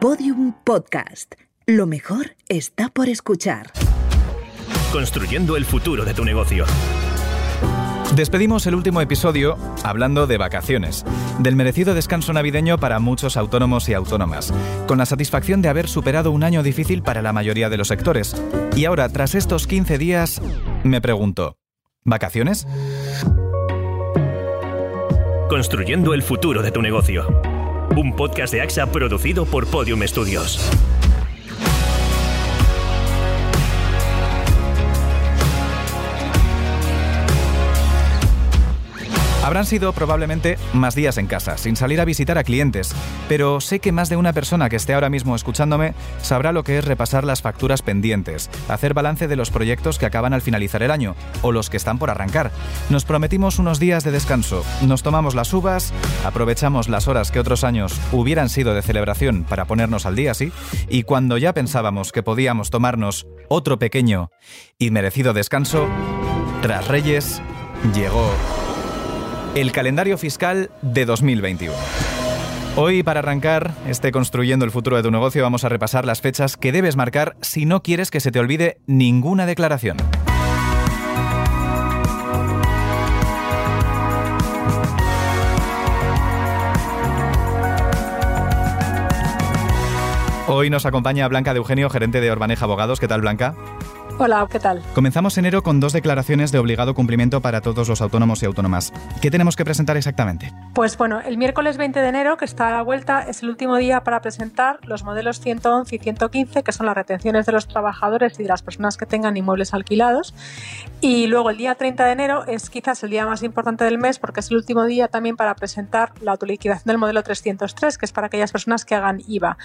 Podium Podcast. Lo mejor está por escuchar. Construyendo el futuro de tu negocio. Despedimos el último episodio hablando de vacaciones, del merecido descanso navideño para muchos autónomos y autónomas, con la satisfacción de haber superado un año difícil para la mayoría de los sectores. Y ahora, tras estos 15 días, me pregunto, ¿vacaciones? Construyendo el futuro de tu negocio. Un podcast de AXA producido por Podium Studios. Habrán sido probablemente más días en casa, sin salir a visitar a clientes, pero sé que más de una persona que esté ahora mismo escuchándome sabrá lo que es repasar las facturas pendientes, hacer balance de los proyectos que acaban al finalizar el año o los que están por arrancar. Nos prometimos unos días de descanso, nos tomamos las uvas, aprovechamos las horas que otros años hubieran sido de celebración para ponernos al día, sí, y cuando ya pensábamos que podíamos tomarnos otro pequeño y merecido descanso, tras Reyes llegó el calendario fiscal de 2021. Hoy, para arrancar este Construyendo el futuro de tu negocio, vamos a repasar las fechas que debes marcar si no quieres que se te olvide ninguna declaración. Hoy nos acompaña Blanca de Eugenio, gerente de Orbaneja Abogados. ¿Qué tal, Blanca? Hola, ¿qué tal? Comenzamos enero con dos declaraciones de obligado cumplimiento para todos los autónomos y autónomas. ¿Qué tenemos que presentar exactamente? Pues bueno, el miércoles 20 de enero, que está a la vuelta, es el último día para presentar los modelos 111 y 115, que son las retenciones de los trabajadores y de las personas que tengan inmuebles alquilados. Y luego el día 30 de enero es quizás el día más importante del mes porque es el último día también para presentar la autoliquidación del modelo 303, que es para aquellas personas que hagan IVA.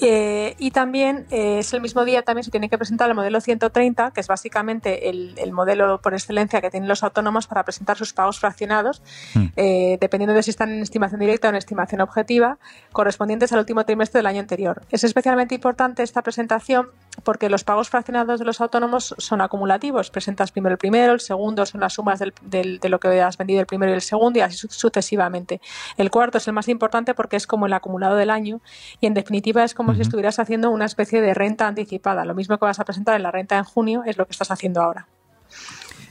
Eh, y también eh, es el mismo día también se tiene que presentar el modelo 130 que es básicamente el, modelo por excelencia que tienen los autónomos para presentar sus pagos fraccionados, hmm. eh, dependiendo de si están en estimación directa o en estimación objetiva, correspondientes al último trimestre del año anterior. Es especialmente importante esta presentación porque los pagos fraccionados de los autónomos son acumulativos. Presentas primero el primero, el segundo son las sumas de lo que has vendido el primero y el segundo y así sucesivamente. El cuarto es el más importante porque es como el acumulado del año y en definitiva es como si estuvieras haciendo una especie de renta anticipada. Lo mismo que vas a presentar en la renta en junio es lo que estás haciendo ahora.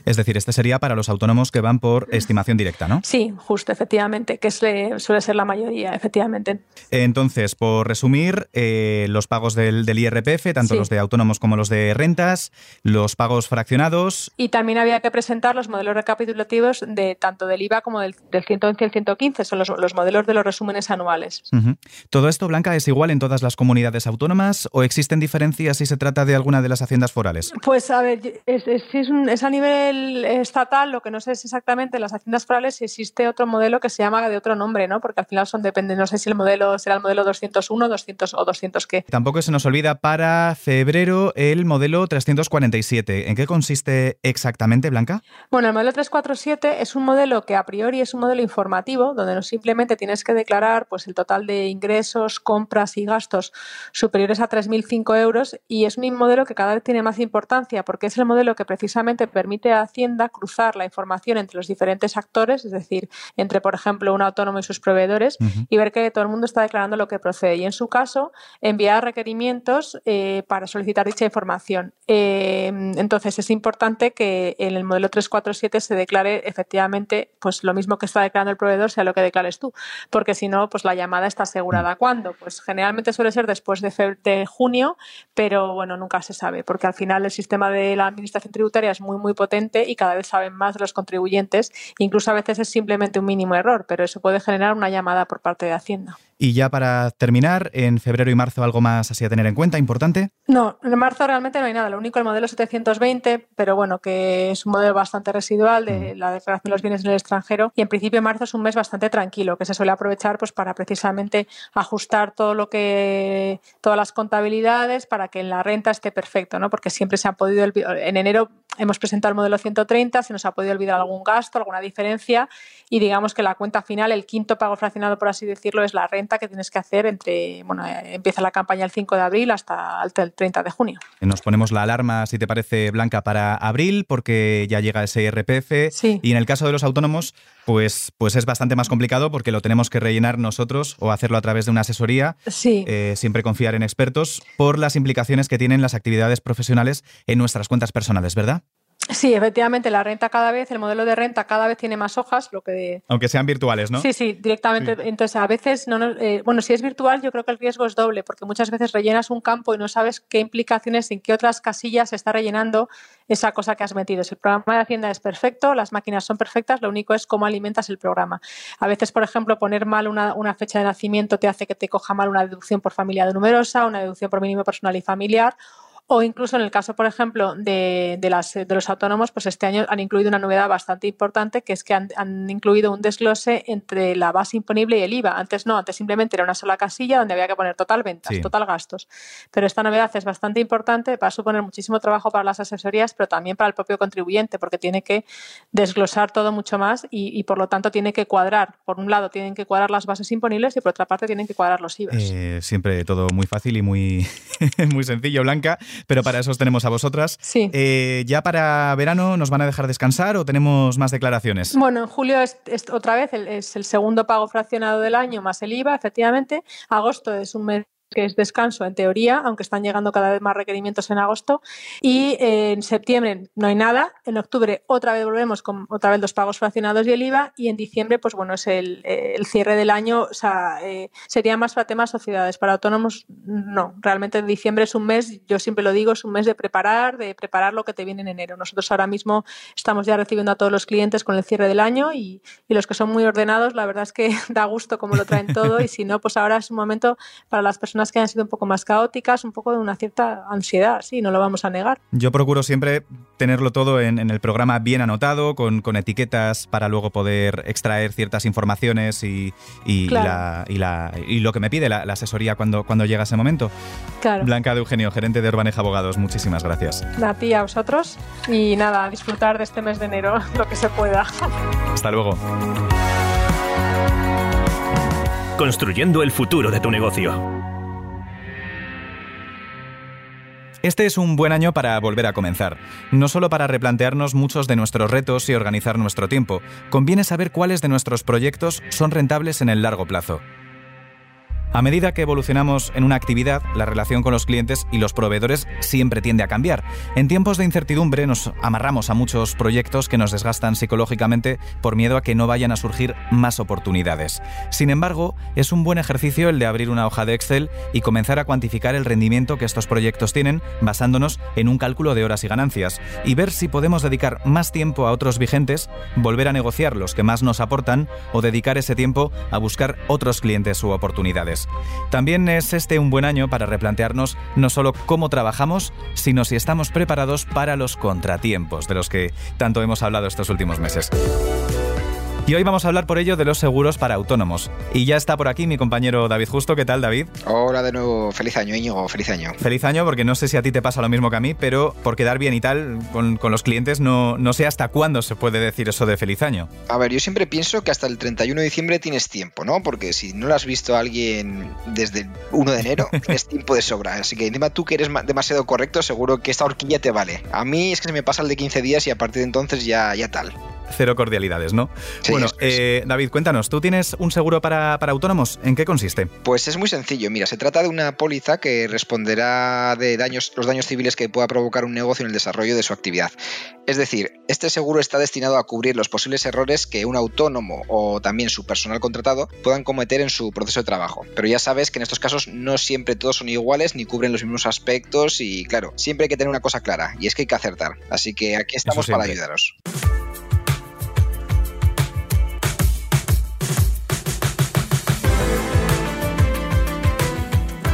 Es decir, este sería para los autónomos que van por estimación directa, ¿no? Sí, justo, efectivamente, que suele ser la mayoría, efectivamente. Entonces, por resumir, eh, los pagos del, IRPF, tanto los de autónomos como los de rentas, los pagos fraccionados. Y también había que presentar los modelos recapitulativos de tanto del IVA como del, 111 y el 115, son los, modelos de los resúmenes anuales. ¿Todo esto, Blanca, es igual en todas las comunidades autónomas o existen diferencias si se trata de alguna de las haciendas forales? Pues a ver, es, es a nivel estatal, lo que no sé es exactamente en las haciendas forales si existe otro modelo que se llama de otro nombre, ¿no? Porque al final son depende, no sé si el modelo será el modelo 201, 200 o 200 qué. Tampoco se nos olvida para febrero el modelo 347. ¿En qué consiste exactamente, Blanca? Bueno, el modelo 347 es un modelo que a priori es un modelo informativo, donde no simplemente tienes que declarar pues el total de ingresos, compras y gastos superiores a 3.005 euros y es un modelo que cada vez tiene más importancia porque es el modelo que precisamente permite a Hacienda cruzar la información entre los diferentes actores, es decir, entre, por ejemplo, un autónomo y sus proveedores, y ver que todo el mundo está declarando lo que procede. Y en su caso, enviar requerimientos eh, para solicitar dicha información. Eh, entonces, es importante que en el modelo 347 se declare efectivamente pues, lo mismo que está declarando el proveedor, sea lo que declares tú, porque si no, pues la llamada está asegurada. ¿Cuándo? Pues generalmente suele ser después de, de junio, pero bueno, nunca se sabe, porque al final el sistema de la administración tributaria es muy, muy potente y cada vez saben más los contribuyentes. Incluso a veces es simplemente un mínimo error, pero eso puede generar una llamada por parte de Hacienda. Y ya para terminar, en febrero y marzo, ¿algo más así a tener en cuenta, importante? No, en marzo realmente no hay nada. Lo único el modelo 720, pero bueno, que es un modelo bastante residual de la declaración de los bienes en el extranjero. Y en principio marzo es un mes bastante tranquilo, que se suele aprovechar pues para precisamente ajustar todo lo que, todas las contabilidades para que en la renta esté perfecto, ¿no? Porque siempre se ha podido, en enero hemos presentado el modelo 130, se nos ha podido olvidar algún gasto, alguna diferencia y digamos que la cuenta final, el quinto pago fraccionado, por así decirlo, es la renta que tienes que hacer entre, bueno, eh, empieza la campaña el 5 de abril hasta el 30 de junio. Nos ponemos la alarma, si te parece, Blanca, para abril, porque ya llega ese IRPF. Sí. Y en el caso de los autónomos, pues, pues es bastante más complicado porque lo tenemos que rellenar nosotros o hacerlo a través de una asesoría. Sí. Eh, siempre confiar en expertos por las implicaciones que tienen las actividades profesionales en nuestras cuentas personales, ¿verdad? Sí, efectivamente, la renta cada vez, el modelo de renta cada vez tiene más hojas, lo que... Aunque sean virtuales, ¿no? Sí, sí, directamente. Entonces, a veces, no, eh, bueno, si es virtual, yo creo que el riesgo es doble, porque muchas veces rellenas un campo y no sabes qué implicaciones, en qué otras casillas se está rellenando esa cosa que has metido. Si el programa de Hacienda es perfecto, las máquinas son perfectas, lo único es cómo alimentas el programa. A veces, por ejemplo, poner mal una, una fecha de nacimiento te hace que te coja mal una deducción por familia numerosa, una deducción por mínimo personal y familiar, o incluso en el caso, por ejemplo, de, de, las, de, los autónomos, pues este año han incluido una novedad bastante importante, que es que han, han, incluido un desglose entre la base imponible y el IVA. Antes no, antes simplemente era una sola casilla donde había que poner total ventas, sí. total gastos. Pero esta novedad es bastante importante, va a suponer muchísimo trabajo para las asesorías, pero también para el propio contribuyente, porque tiene que desglosar todo mucho más y, y por lo tanto tiene que cuadrar. Por un lado, tienen que cuadrar las bases imponibles y por otra parte tienen que cuadrar los IVA. Eh, siempre todo muy fácil y muy, muy sencillo, Blanca pero para eso os tenemos a vosotras. Sí. Eh, ¿Ya para verano nos van a dejar descansar o tenemos más declaraciones? Bueno, en julio es, es otra vez el, es el segundo pago fraccionado del año más el IVA, efectivamente. Agosto es un mes que es descanso en teoría, aunque están llegando cada vez más requerimientos en agosto. Y en septiembre no hay nada. En octubre otra vez volvemos con otra vez los pagos fraccionados y el IVA. Y en diciembre, pues bueno, es el, el cierre del año. O sea, eh, sería más para temas sociedades. Para autónomos, no. Realmente en diciembre es un mes, yo siempre lo digo, es un mes de preparar, de preparar lo que te viene en enero. Nosotros ahora mismo estamos ya recibiendo a todos los clientes con el cierre del año y, y los que son muy ordenados, la verdad es que da gusto como lo traen todo. Y si no, pues ahora es un momento para las personas que han sido un poco más caóticas, un poco de una cierta ansiedad, sí, no lo vamos a negar. Yo procuro siempre tenerlo todo en, en el programa bien anotado, con, con, etiquetas para luego poder extraer ciertas informaciones y, y, claro. y, la, y, la, y lo que me pide la, la, asesoría cuando, cuando llega ese momento. Claro. Blanca de Eugenio, gerente de Urbaneja Abogados, muchísimas gracias. A ti, a vosotros. Y nada, disfrutar de este mes de enero lo que se pueda. Hasta luego. Construyendo el futuro de tu negocio. Este es un buen año para volver a comenzar, no solo para replantearnos muchos de nuestros retos y organizar nuestro tiempo, conviene saber cuáles de nuestros proyectos son rentables en el largo plazo. A medida que evolucionamos en una actividad, la relación con los clientes y los proveedores siempre tiende a cambiar. En tiempos de incertidumbre nos amarramos a muchos proyectos que nos desgastan psicológicamente por miedo a que no vayan a surgir más oportunidades. Sin embargo, es un buen ejercicio el de abrir una hoja de Excel y comenzar a cuantificar el rendimiento que estos proyectos tienen basándonos en un cálculo de horas y ganancias y ver si podemos dedicar más tiempo a otros vigentes, volver a negociar los que más nos aportan o dedicar ese tiempo a buscar otros clientes u oportunidades. También es este un buen año para replantearnos no solo cómo trabajamos, sino si estamos preparados para los contratiempos de los que tanto hemos hablado estos últimos meses. Y hoy vamos a hablar por ello de los seguros para autónomos. Y ya está por aquí mi compañero David Justo. ¿Qué tal, David? Hola de nuevo. Feliz año, Íñigo. Feliz año. Feliz año, porque no sé si a ti te pasa lo mismo que a mí, pero por quedar bien y tal con, con los clientes, no, no sé hasta cuándo se puede decir eso de feliz año. A ver, yo siempre pienso que hasta el 31 de diciembre tienes tiempo, ¿no? Porque si no lo has visto a alguien desde el 1 de enero, tienes tiempo de sobra. Así que encima tú que eres demasiado correcto, seguro que esta horquilla te vale. A mí es que se me pasa el de 15 días y a partir de entonces ya, ya tal. Cero cordialidades, ¿no? Sí, bueno, eh, David, cuéntanos, ¿tú tienes un seguro para, para, autónomos? ¿En qué consiste? Pues es muy sencillo. Mira, se trata de una póliza que responderá de daños, los daños civiles que pueda provocar un negocio en el desarrollo de su actividad. Es decir, este seguro está destinado a cubrir los posibles errores que un autónomo o también su personal contratado puedan cometer en su proceso de trabajo. Pero ya sabes que en estos casos no siempre todos son iguales ni cubren los mismos aspectos y claro, siempre hay que tener una cosa clara y es que hay que acertar. Así que aquí estamos para ayudaros.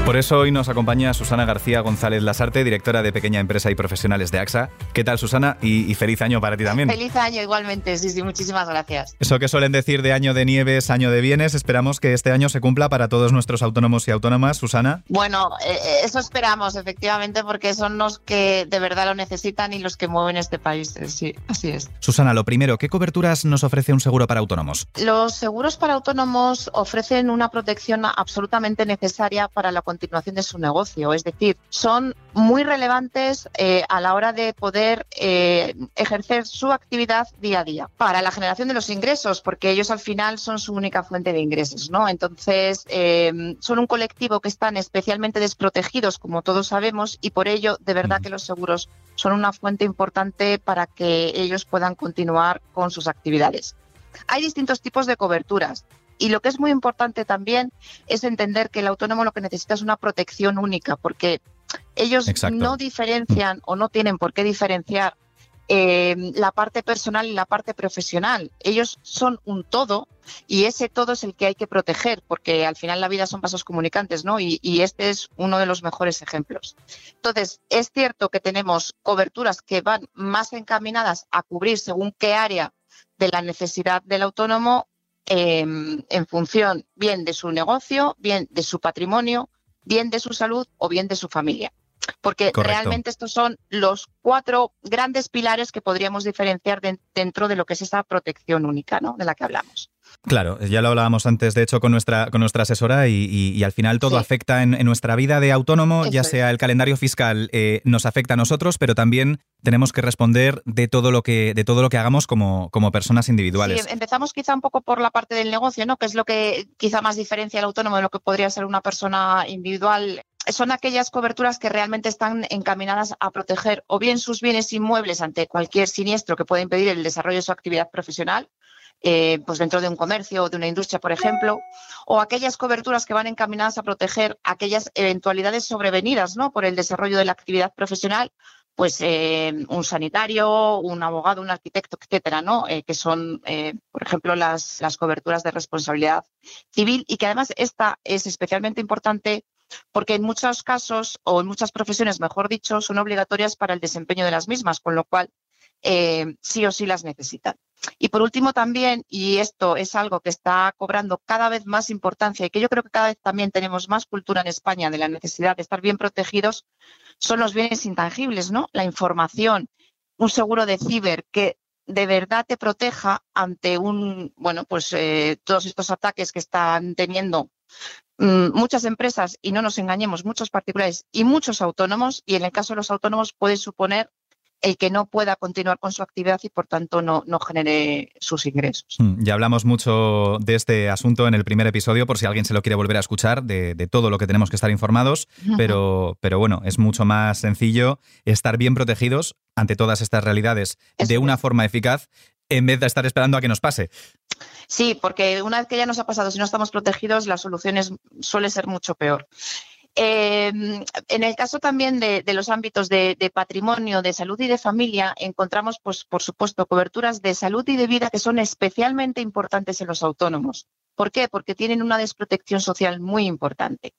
Por eso hoy nos acompaña Susana García González Lasarte, directora de Pequeña Empresa y Profesionales de AXA. ¿Qué tal, Susana? Y, feliz año para ti también. Feliz año igualmente, sí, sí, muchísimas gracias. Eso que suelen decir de año de nieves, año de bienes, esperamos que este año se cumpla para todos nuestros autónomos y autónomas, Susana. Bueno, eh, eh, eso esperamos, efectivamente, porque son los que de verdad lo necesitan y los que mueven este país. Eh, sí, así es. Susana, lo primero, ¿qué coberturas nos ofrece un seguro para autónomos? Los seguros para autónomos ofrecen una protección absolutamente necesaria para la continuación de su negocio. Es decir, son muy relevantes eh, a la hora de poder eh, ejercer su actividad día a día para la generación de los ingresos, porque ellos al final son su única fuente de ingresos. ¿no? Entonces, eh, son un colectivo que están especialmente desprotegidos, como todos sabemos, y por ello, de verdad que los seguros son una fuente importante para que ellos puedan continuar con sus actividades. Hay distintos tipos de coberturas. Y lo que es muy importante también es entender que el autónomo lo que necesita es una protección única, porque ellos no diferencian o no tienen por qué diferenciar eh, la parte personal y la parte profesional. Ellos son un todo y ese todo es el que hay que proteger, porque al final la vida son pasos comunicantes, ¿no? Y, y, este es uno de los mejores ejemplos. Entonces, es cierto que tenemos coberturas que van más encaminadas a cubrir según qué área de la necesidad del autónomo Em, en función bien de su negocio, bien de su patrimonio, bien de su salud o bien de su familia. Porque realmente estos son los cuatro grandes pilares que podríamos diferenciar dentro de lo que es esa protección única ¿no? de la que hablamos. Claro, ya lo hablábamos antes, de hecho, con nuestra, con nuestra asesora y, al final todo afecta en, nuestra vida de autónomo, ya sea el calendario fiscal eh, nos afecta a nosotros, pero también tenemos que responder de todo lo que, de todo lo que hagamos como, como personas individuales. Sí, empezamos quizá un poco por la parte del negocio, ¿no? que es lo que quizá más diferencia al autónomo de lo que podría ser una persona individual son aquellas coberturas que realmente están encaminadas a proteger o bien sus bienes inmuebles ante cualquier siniestro que pueda impedir el desarrollo de su actividad profesional, eh, pues dentro de un comercio o de una industria, por ejemplo, o aquellas coberturas que van encaminadas a proteger aquellas eventualidades sobrevenidas ¿no? por el desarrollo de la actividad profesional, pues eh, un sanitario, un abogado, un arquitecto, etcétera, ¿no? Eh, que son, por ejemplo, las, las coberturas de responsabilidad civil y que además esta es especialmente importante porque en muchos casos o en muchas profesiones, mejor dicho, son obligatorias para el desempeño de las mismas, con lo cual sí o sí las necesitan. Y por último también, y esto es algo que está cobrando cada vez más importancia y que yo creo que cada vez también tenemos más cultura en España de la necesidad de estar bien protegidos, son los bienes intangibles, ¿no? La información, un seguro de ciber que de verdad te proteja ante un, bueno, pues eh, todos estos ataques que están teniendo mm, muchas empresas y no nos engañemos, muchos particulares y muchos autónomos, y en el caso de los autónomos puede suponer el que no pueda continuar con su actividad y por tanto no, no genere sus ingresos. Mm, ya hablamos mucho de este asunto en el primer episodio, por si alguien se lo quiere volver a escuchar, de, todo lo que tenemos que estar informados, pero, pero bueno, es mucho más sencillo estar bien protegidos ante todas estas realidades de una forma eficaz en vez de estar esperando a que nos pase. Sí, porque una vez que ya nos ha pasado, si no estamos protegidos, la solución suele ser mucho peor. Em, en el caso también de, los ámbitos de, patrimonio, de salud y de familia, encontramos, pues, por supuesto, coberturas de salud y de vida que son especialmente importantes en los autónomos. ¿Por qué? Porque tienen una desprotección social muy importante.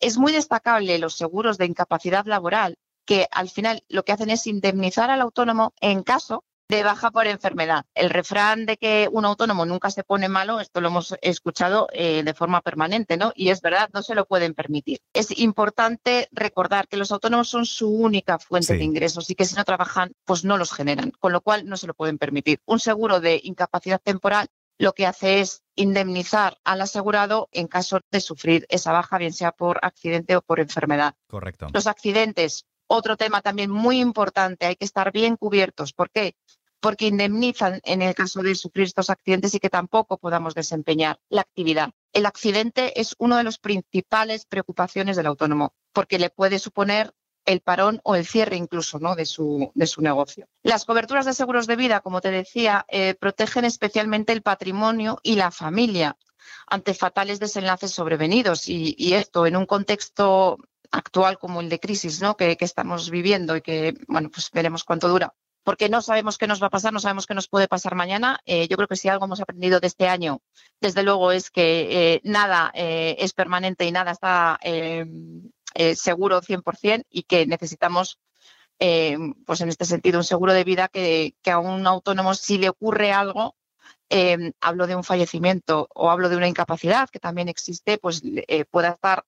Es muy destacable los seguros de incapacidad laboral, que al final lo que hacen es indemnizar al autónomo en caso de baja por enfermedad. El refrán de que un autónomo nunca se pone malo, esto lo hemos escuchado eh, de forma permanente, ¿no? Y es verdad, no se lo pueden permitir. Es importante recordar que los autónomos son su única fuente de ingresos y que si no trabajan, pues no los generan, con lo cual no se lo pueden permitir. Un seguro de incapacidad temporal lo que hace es indemnizar al asegurado en caso de sufrir esa baja, bien sea por accidente o por enfermedad. Correcto. Los accidentes, otro tema también muy importante, hay que estar bien cubiertos. ¿Por qué? Porque indemnizan en el caso de sufrir estos accidentes y que tampoco podamos desempeñar la actividad. El accidente es una de las principales preocupaciones del autónomo, porque le puede suponer el parón o el cierre incluso ¿no? de, su, de su negocio. Las coberturas de seguros de vida, como te decía, eh, protegen especialmente el patrimonio y la familia ante fatales desenlaces sobrevenidos y, esto en un contexto actual como el de crisis ¿no? que, que estamos viviendo y que bueno, pues veremos cuánto dura porque no sabemos qué nos va a pasar, no sabemos qué nos puede pasar mañana. Eh, yo creo que si algo hemos aprendido de este año, desde luego, es que eh, nada eh, es permanente y nada está seguro 100% y que necesitamos, pues en este sentido, un seguro de vida que, que a un autónomo, si le ocurre algo, hablo de un fallecimiento o hablo de una incapacidad que también existe, pues pueda estar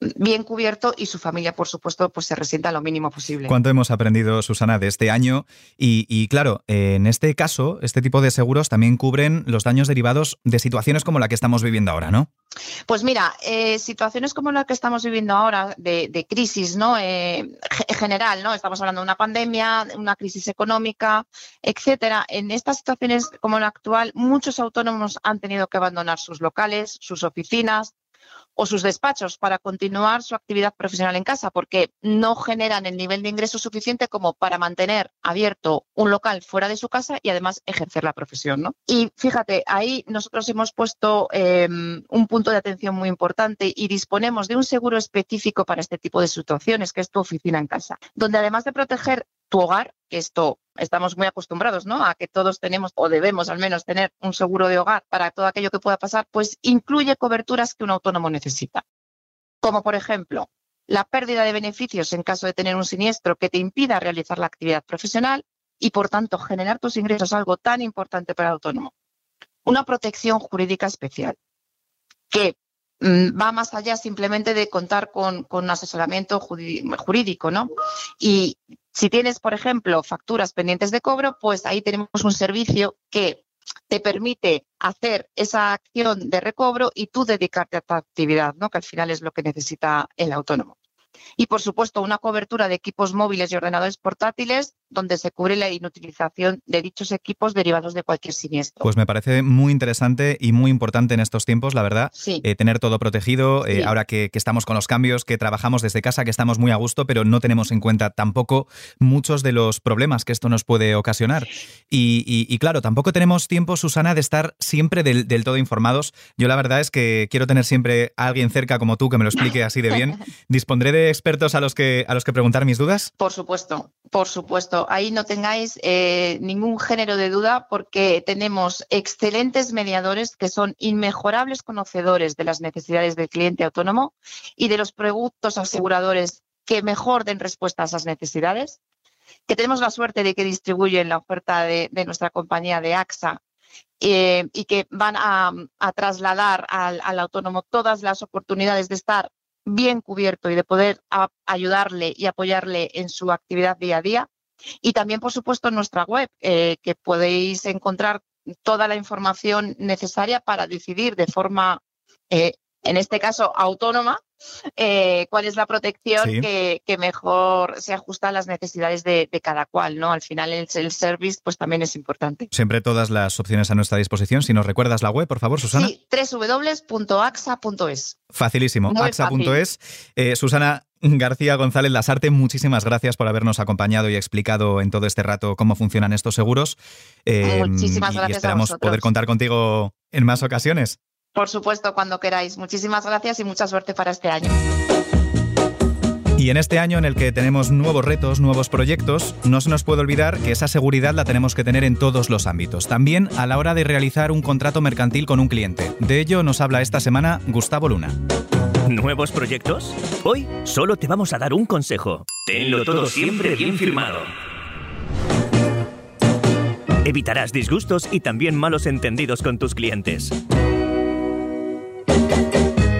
bien cubierto y su familia, por supuesto, pues se resienta lo mínimo posible. ¿Cuánto hemos aprendido, Susana, de este año? Y, claro, en este caso, este tipo de seguros también cubren los daños derivados de situaciones como la que estamos viviendo ahora, ¿no? Pues mira, eh, situaciones como la que estamos viviendo ahora, de, crisis, ¿no? Eh, general, ¿no? Estamos hablando de una pandemia, una crisis económica, etcétera. En estas situaciones como la actual, muchos autónomos han tenido que abandonar sus locales, sus oficinas, o sus despachos para continuar su actividad profesional en casa, porque no generan el nivel de ingreso suficiente como para mantener abierto un local fuera de su casa y además ejercer la profesión. ¿no? Y fíjate, ahí nosotros hemos puesto em, un punto de atención muy importante y disponemos de un seguro específico para este tipo de situaciones, que es tu oficina en casa, donde además de proteger tu hogar, que esto estamos muy acostumbrados, ¿no? A que todos tenemos o debemos al menos tener un seguro de hogar para todo aquello que pueda pasar, pues incluye coberturas que un autónomo necesita. Como por ejemplo, la pérdida de beneficios en caso de tener un siniestro que te impida realizar la actividad profesional y por tanto generar tus ingresos, algo tan importante para el autónomo. Una protección jurídica especial que va más allá simplemente de contar con, con asesoramiento jurídico, ¿no? Y si tienes, por ejemplo, facturas pendientes de cobro, pues ahí tenemos un servicio que te permite hacer esa acción de recobro y tú dedicarte a tu actividad, ¿no? que al final es lo que necesita el autónomo. Y, por supuesto, una cobertura de equipos móviles y ordenadores portátiles donde se cubre la inutilización de dichos equipos derivados de cualquier siniestro. Pues me parece muy interesante y muy importante en estos tiempos, la verdad, eh, tener todo protegido. Eh, ahora que, estamos con los cambios, que trabajamos desde casa, que estamos muy a gusto, pero no tenemos en cuenta tampoco muchos de los problemas que esto nos puede ocasionar. Y, claro, tampoco tenemos tiempo, Susana, de estar siempre del, del, todo informados. Yo la verdad es que quiero tener siempre a alguien cerca como tú que me lo explique así de bien. Dispondré de expertos a los que, a los que preguntar mis dudas. Por supuesto, por supuesto ahí no tengáis eh, ningún género de duda porque tenemos excelentes mediadores que son inmejorables conocedores de las necesidades del cliente autónomo y de los productos aseguradores que mejor den respuesta a esas necesidades, que tenemos la suerte de que distribuyen la oferta de, nuestra compañía de AXA eh, y que van a, trasladar al, al, autónomo todas las oportunidades de estar bien cubierto y de poder ayudarle y apoyarle en su actividad día a día. Y también, por supuesto, en nuestra web, eh, que podéis encontrar toda la información necesaria para decidir de forma, eh, en este caso, autónoma, eh, cuál es la protección que, mejor se ajusta a las necesidades de, cada cual, ¿no? Al final el, el, service pues también es importante. Siempre todas las opciones a nuestra disposición. Si nos recuerdas la web, por favor, Susana. Sí, www.axa.es. Facilísimo, axa.es. Susana, García González Lasarte, muchísimas gracias por habernos acompañado y explicado en todo este rato cómo funcionan estos seguros. muchísimas gracias. Y esperamos poder contar contigo en más ocasiones. Por supuesto, cuando queráis. Muchísimas gracias y mucha suerte para este año. Y en este año en el que tenemos nuevos retos, nuevos proyectos, no se nos puede olvidar que esa seguridad la tenemos que tener en todos los ámbitos, también a la hora de realizar un contrato mercantil con un cliente. De ello nos habla esta semana Gustavo Luna. ¿Nuevos proyectos? Hoy solo te vamos a dar un consejo. Tenlo todo siempre bien firmado. Evitarás disgustos y también malos entendidos con tus clientes.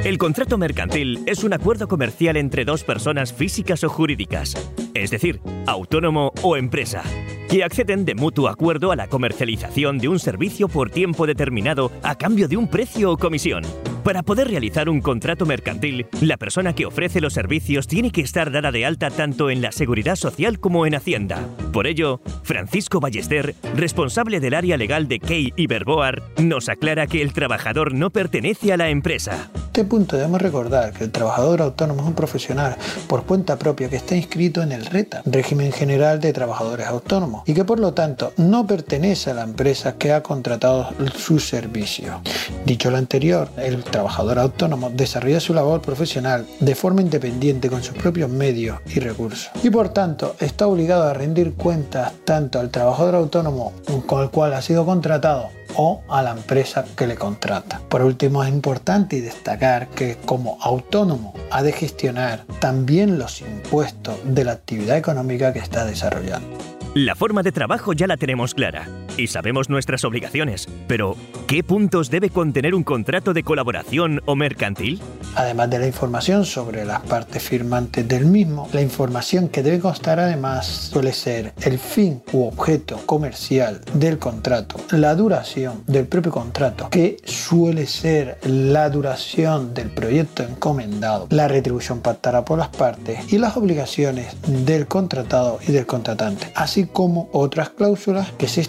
El contrato mercantil es un acuerdo comercial entre dos personas físicas o jurídicas, es decir, autónomo o empresa, que acceden de mutuo acuerdo a la comercialización de un servicio por tiempo determinado a cambio de un precio o comisión. Para poder realizar un contrato mercantil, la persona que ofrece los servicios tiene que estar dada de alta tanto en la Seguridad Social como en Hacienda. Por ello, Francisco Ballester, responsable del área legal de Key y Verboar, nos aclara que el trabajador no pertenece a la empresa. este punto debemos recordar que el trabajador autónomo es un profesional por cuenta propia que está inscrito en el RETA, régimen general de trabajadores autónomos, y que por lo tanto no pertenece a la empresa que ha contratado su servicio. Dicho lo anterior, el trabajador autónomo desarrolla su labor profesional de forma independiente con sus propios medios y recursos y por tanto está obligado a rendir cuentas tanto al trabajador autónomo con el cual ha sido contratado o a la empresa que le contrata. Por último, es importante destacar que como autónomo ha de gestionar también los impuestos de la actividad económica que está desarrollando. La forma de trabajo ya la tenemos clara y sabemos nuestras obligaciones, pero ¿qué puntos debe contener un contrato de colaboración o mercantil? Además de la información sobre las partes firmantes del mismo, la información que debe constar además suele ser el fin u objeto comercial del contrato, la duración del propio contrato, que suele ser la duración del proyecto encomendado, la retribución pactada por las partes y las obligaciones del contratado y del contratante, así como otras cláusulas que se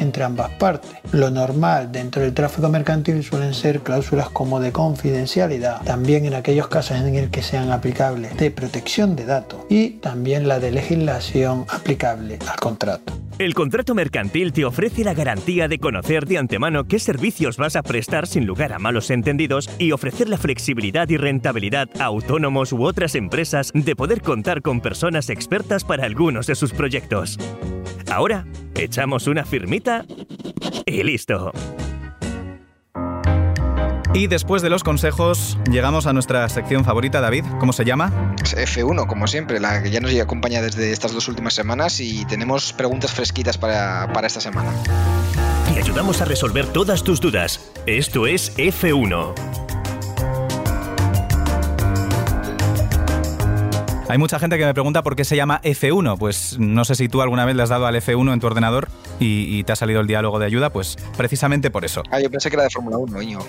entre ambas partes. Lo normal dentro del tráfico mercantil suelen ser cláusulas como de confidencialidad, también en aquellos casos en el que sean aplicables de protección de datos y también la de legislación aplicable al contrato. El contrato mercantil te ofrece la garantía de conocer de antemano qué servicios vas a prestar sin lugar a malos entendidos y ofrecer la flexibilidad y rentabilidad a autónomos u otras empresas de poder contar con personas expertas para algunos de sus proyectos. Ahora, echamos una firmita y listo. Y después de los consejos, llegamos a nuestra sección favorita, David. ¿Cómo se llama? F1, como siempre, la que ya nos acompaña desde estas dos últimas semanas y tenemos preguntas fresquitas para, para esta semana. Te ayudamos a resolver todas tus dudas. Esto es F1. Hay mucha gente que me pregunta por qué se llama F1. Pues no sé si tú alguna vez le has dado al F1 en tu ordenador y, te ha salido el diálogo de ayuda, pues precisamente por eso. Ah, yo pensé que era de Fórmula 1, niño.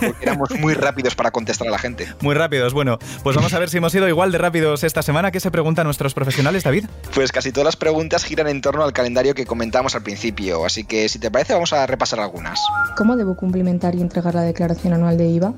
Porque éramos muy rápidos para contestar a la gente. Muy rápidos, bueno, pues vamos a ver si hemos sido igual de rápidos esta semana. ¿Qué se preguntan nuestros profesionales, David? Pues casi todas las preguntas giran en torno al calendario que comentamos al principio, así que si te parece vamos a repasar algunas. ¿Cómo debo cumplimentar y entregar la declaración anual de IVA?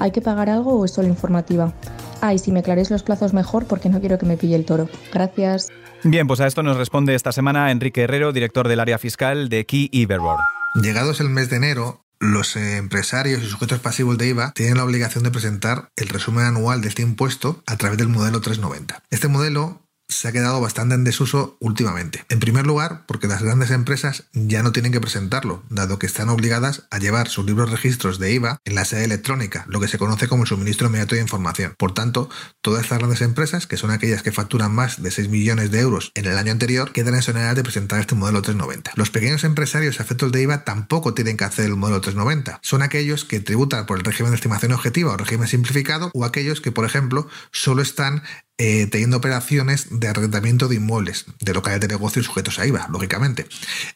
¿Hay que pagar algo o es solo informativa? Ah, y si me aclaréis los plazos mejor porque no quiero que me pille el toro. Gracias. Bien, pues a esto nos responde esta semana Enrique Herrero, director del área fiscal de Key Iberboard. Llegados el mes de enero, los empresarios y sujetos pasivos de IVA tienen la obligación de presentar el resumen anual de este impuesto a través del modelo 390. Este modelo se ha quedado bastante en desuso últimamente. En primer lugar, porque las grandes empresas ya no tienen que presentarlo, dado que están obligadas a llevar sus libros registros de IVA en la sede electrónica, lo que se conoce como el suministro inmediato de información. Por tanto, todas estas grandes empresas, que son aquellas que facturan más de 6 millones de euros en el año anterior, quedan exoneradas de presentar este modelo 390. Los pequeños empresarios efectos de IVA tampoco tienen que hacer el modelo 390. Son aquellos que tributan por el régimen de estimación objetiva o régimen simplificado o aquellos que, por ejemplo, solo están eh, teniendo operaciones de arrendamiento de inmuebles, de locales de negocio sujetos a IVA, lógicamente.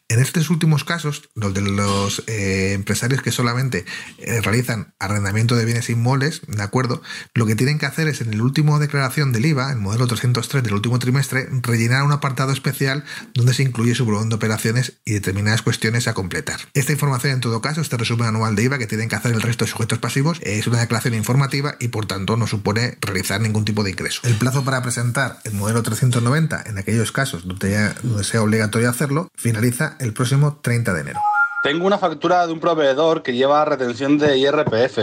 En estos últimos casos, los de los eh, empresarios que solamente eh, realizan arrendamiento de bienes inmuebles, ¿de acuerdo? Lo que tienen que hacer es en el último declaración del IVA, el modelo 303 del último trimestre, rellenar un apartado especial donde se incluye su volumen de operaciones y determinadas cuestiones a completar. Esta información, en todo caso, este resumen anual de IVA que tienen que hacer el resto de sujetos pasivos, es una declaración informativa y por tanto no supone realizar ningún tipo de ingreso. Plazo para presentar el modelo 390 en aquellos casos donde, sea obligatorio hacerlo finaliza el próximo 30 de enero. Tengo una factura de un proveedor que lleva retención de IRPF.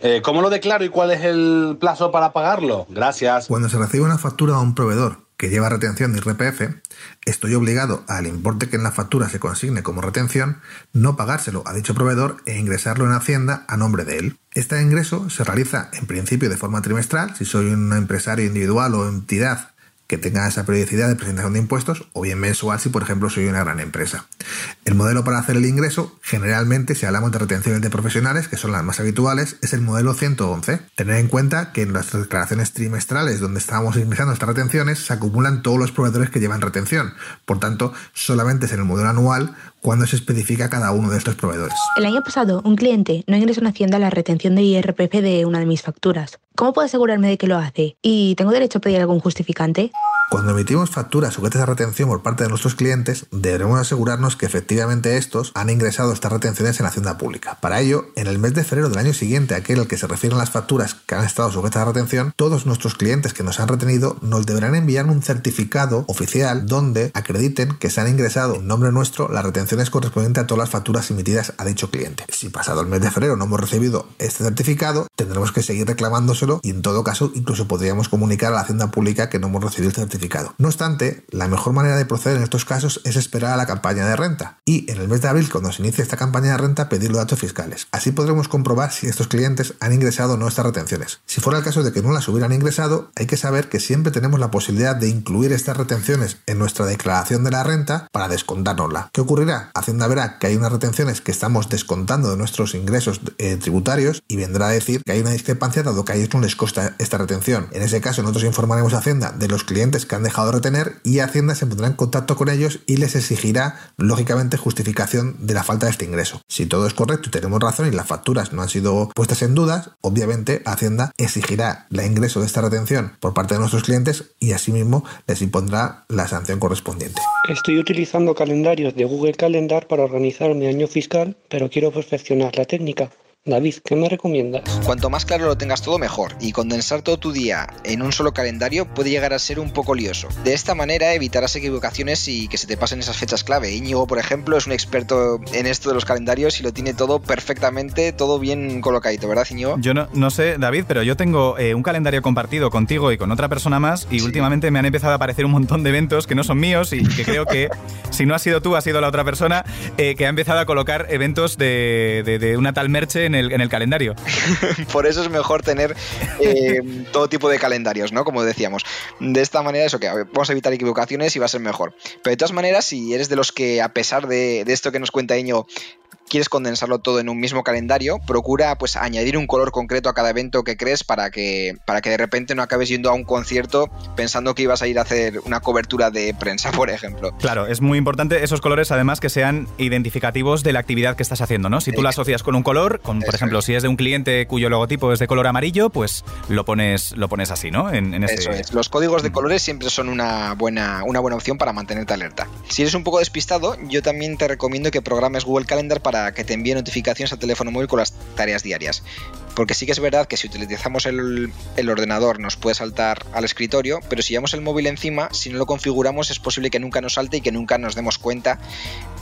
Eh, ¿Cómo lo declaro y cuál es el plazo para pagarlo? Gracias. Cuando se recibe una factura a un proveedor que lleva retención de IRPF, estoy obligado al importe que en la factura se consigne como retención, no pagárselo a dicho proveedor e ingresarlo en Hacienda a nombre de él. Este ingreso se realiza en principio de forma trimestral, si soy un empresario individual o entidad que tenga esa periodicidad de presentación de impuestos o bien mensual si por ejemplo soy una gran empresa. El modelo para hacer el ingreso, generalmente si hablamos de retenciones de profesionales, que son las más habituales, es el modelo 111. Tener en cuenta que en las declaraciones trimestrales donde estamos ingresando estas retenciones se acumulan todos los proveedores que llevan retención. Por tanto, solamente es en el modelo anual cuando se especifica cada uno de estos proveedores. El año pasado, un cliente no ingresó en Hacienda la retención de IRPF de una de mis facturas. ¿Cómo puedo asegurarme de que lo hace? ¿Y tengo derecho a pedir algún justificante? Cuando emitimos facturas sujetas a retención por parte de nuestros clientes, deberemos asegurarnos que efectivamente estos han ingresado estas retenciones en la Hacienda Pública. Para ello, en el mes de febrero del año siguiente, aquel al que se refieren las facturas que han estado sujetas a retención, todos nuestros clientes que nos han retenido nos deberán enviar un certificado oficial donde acrediten que se han ingresado en nombre nuestro las retenciones correspondientes a todas las facturas emitidas a dicho cliente. Si pasado el mes de febrero no hemos recibido este certificado, tendremos que seguir reclamándoselo y en todo caso incluso podríamos comunicar a la Hacienda Pública que no hemos recibido el certificado no obstante, la mejor manera de proceder en estos casos es esperar a la campaña de renta y en el mes de abril, cuando se inicie esta campaña de renta, pedir los datos fiscales. Así podremos comprobar si estos clientes han ingresado o no estas retenciones. Si fuera el caso de que no las hubieran ingresado, hay que saber que siempre tenemos la posibilidad de incluir estas retenciones en nuestra declaración de la renta para descontárnosla. ¿Qué ocurrirá? Hacienda verá que hay unas retenciones que estamos descontando de nuestros ingresos eh, tributarios y vendrá a decir que hay una discrepancia dado que a ellos no les costa esta retención. En ese caso, nosotros informaremos a Hacienda de los clientes que han dejado de retener y Hacienda se pondrá en contacto con ellos y les exigirá, lógicamente, justificación de la falta de este ingreso. Si todo es correcto y tenemos razón y las facturas no han sido puestas en dudas, obviamente Hacienda exigirá el ingreso de esta retención por parte de nuestros clientes y asimismo les impondrá la sanción correspondiente. Estoy utilizando calendarios de Google Calendar para organizar mi año fiscal, pero quiero perfeccionar la técnica. David, ¿qué me recomiendas? Cuanto más claro lo tengas todo mejor y condensar todo tu día en un solo calendario puede llegar a ser un poco lioso. De esta manera evitarás equivocaciones y que se te pasen esas fechas clave. Íñigo, por ejemplo, es un experto en esto de los calendarios y lo tiene todo perfectamente, todo bien colocadito, ¿verdad, Íñigo? Yo no, no sé, David, pero yo tengo eh, un calendario compartido contigo y con otra persona más y últimamente me han empezado a aparecer un montón de eventos que no son míos y que creo que si no ha sido tú, ha sido la otra persona eh, que ha empezado a colocar eventos de, de, de una tal merche en el, en el calendario. Por eso es mejor tener eh, todo tipo de calendarios, ¿no? Como decíamos. De esta manera, eso que vamos a evitar equivocaciones y va a ser mejor. Pero de todas maneras, si eres de los que, a pesar de, de esto que nos cuenta Iño, quieres condensarlo todo en un mismo calendario, procura pues añadir un color concreto a cada evento que crees para que, para que de repente no acabes yendo a un concierto pensando que ibas a ir a hacer una cobertura de prensa, por ejemplo. Claro, es muy importante esos colores además que sean identificativos de la actividad que estás haciendo, ¿no? Si tú la asocias con un color, con, por ejemplo, si es de un cliente cuyo logotipo es de color amarillo, pues lo pones, lo pones así, ¿no? En, en Eso es. Los códigos de colores siempre son una buena, una buena opción para mantenerte alerta. Si eres un poco despistado, yo también te recomiendo que programes Google Calendar para que te envíe notificaciones al teléfono móvil con las tareas diarias. Porque sí que es verdad que si utilizamos el, el, ordenador nos puede saltar al escritorio, pero si llevamos el móvil encima, si no lo configuramos es posible que nunca nos salte y que nunca nos demos cuenta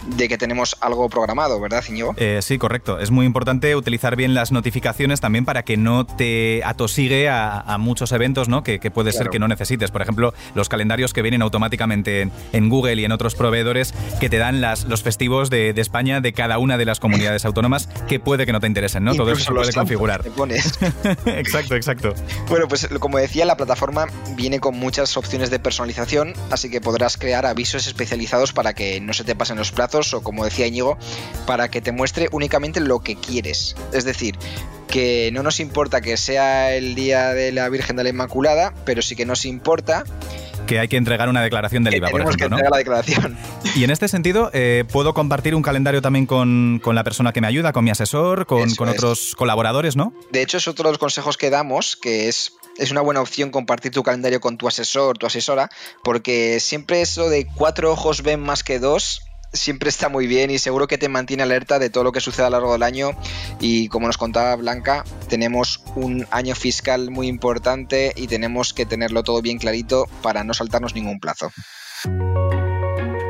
de que tenemos algo programado, ¿verdad, Iñigo? Eh, sí, correcto. Es muy importante utilizar bien las notificaciones también para que no te atosigue a, a muchos eventos ¿no? que, que puede claro. ser que no necesites. Por ejemplo, los calendarios que vienen automáticamente en, en Google y en otros proveedores que te dan las, los festivos de, de, España de cada una de las comunidades autónomas que puede que no te interesen, ¿no? Todo eso se puede configurar. Te pones. exacto, exacto. Bueno, pues como decía, la plataforma viene con muchas opciones de personalización, así que podrás crear avisos especializados para que no se te pasen los plazos o como decía Íñigo, para que te muestre únicamente lo que quieres. Es decir, que no nos importa que sea el día de la Virgen de la Inmaculada, pero sí que nos importa que hay que entregar una declaración del IVA, por ejemplo. Que entregar ¿no? la declaración. Y en este sentido, eh, ¿puedo compartir un calendario también con, con, la persona que me ayuda, con mi asesor, con, con otros colaboradores, no? De hecho, es otro de los consejos que damos, que es es una buena opción compartir tu calendario con tu asesor, tu asesora, porque siempre eso de cuatro ojos ven más que dos siempre está muy bien y seguro que te mantiene alerta de todo lo que sucede a lo largo del año y como nos contaba Blanca, tenemos un año fiscal muy importante y tenemos que tenerlo todo bien clarito para no saltarnos ningún plazo.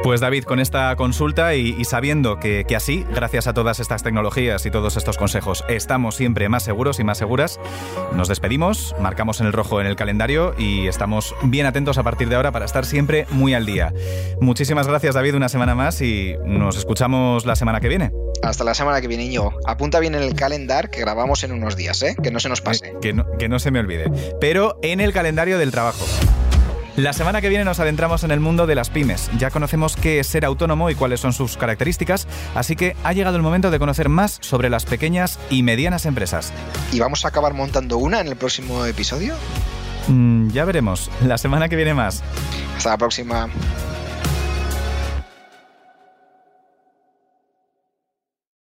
Pues David, con esta consulta y, y sabiendo que, que, así, gracias a todas estas tecnologías y todos estos consejos, estamos siempre más seguros y más seguras, nos despedimos, marcamos en el rojo en el calendario y estamos bien atentos a partir de ahora para estar siempre muy al día. Muchísimas gracias David, una semana más y nos escuchamos la semana que viene. Hasta la semana que viene, Iñigo. Apunta bien en el calendar que grabamos en unos días, ¿eh? Que no se nos pase. Que no, que no se me olvide. Pero en el calendario del trabajo. La semana que viene nos adentramos en el mundo de las pymes. Ya conocemos qué es ser autónomo y cuáles son sus características, así que ha llegado el momento de conocer más sobre las pequeñas y medianas empresas. ¿Y vamos a acabar montando una en el próximo episodio? Mm, ya veremos. La semana que viene más. Hasta la próxima.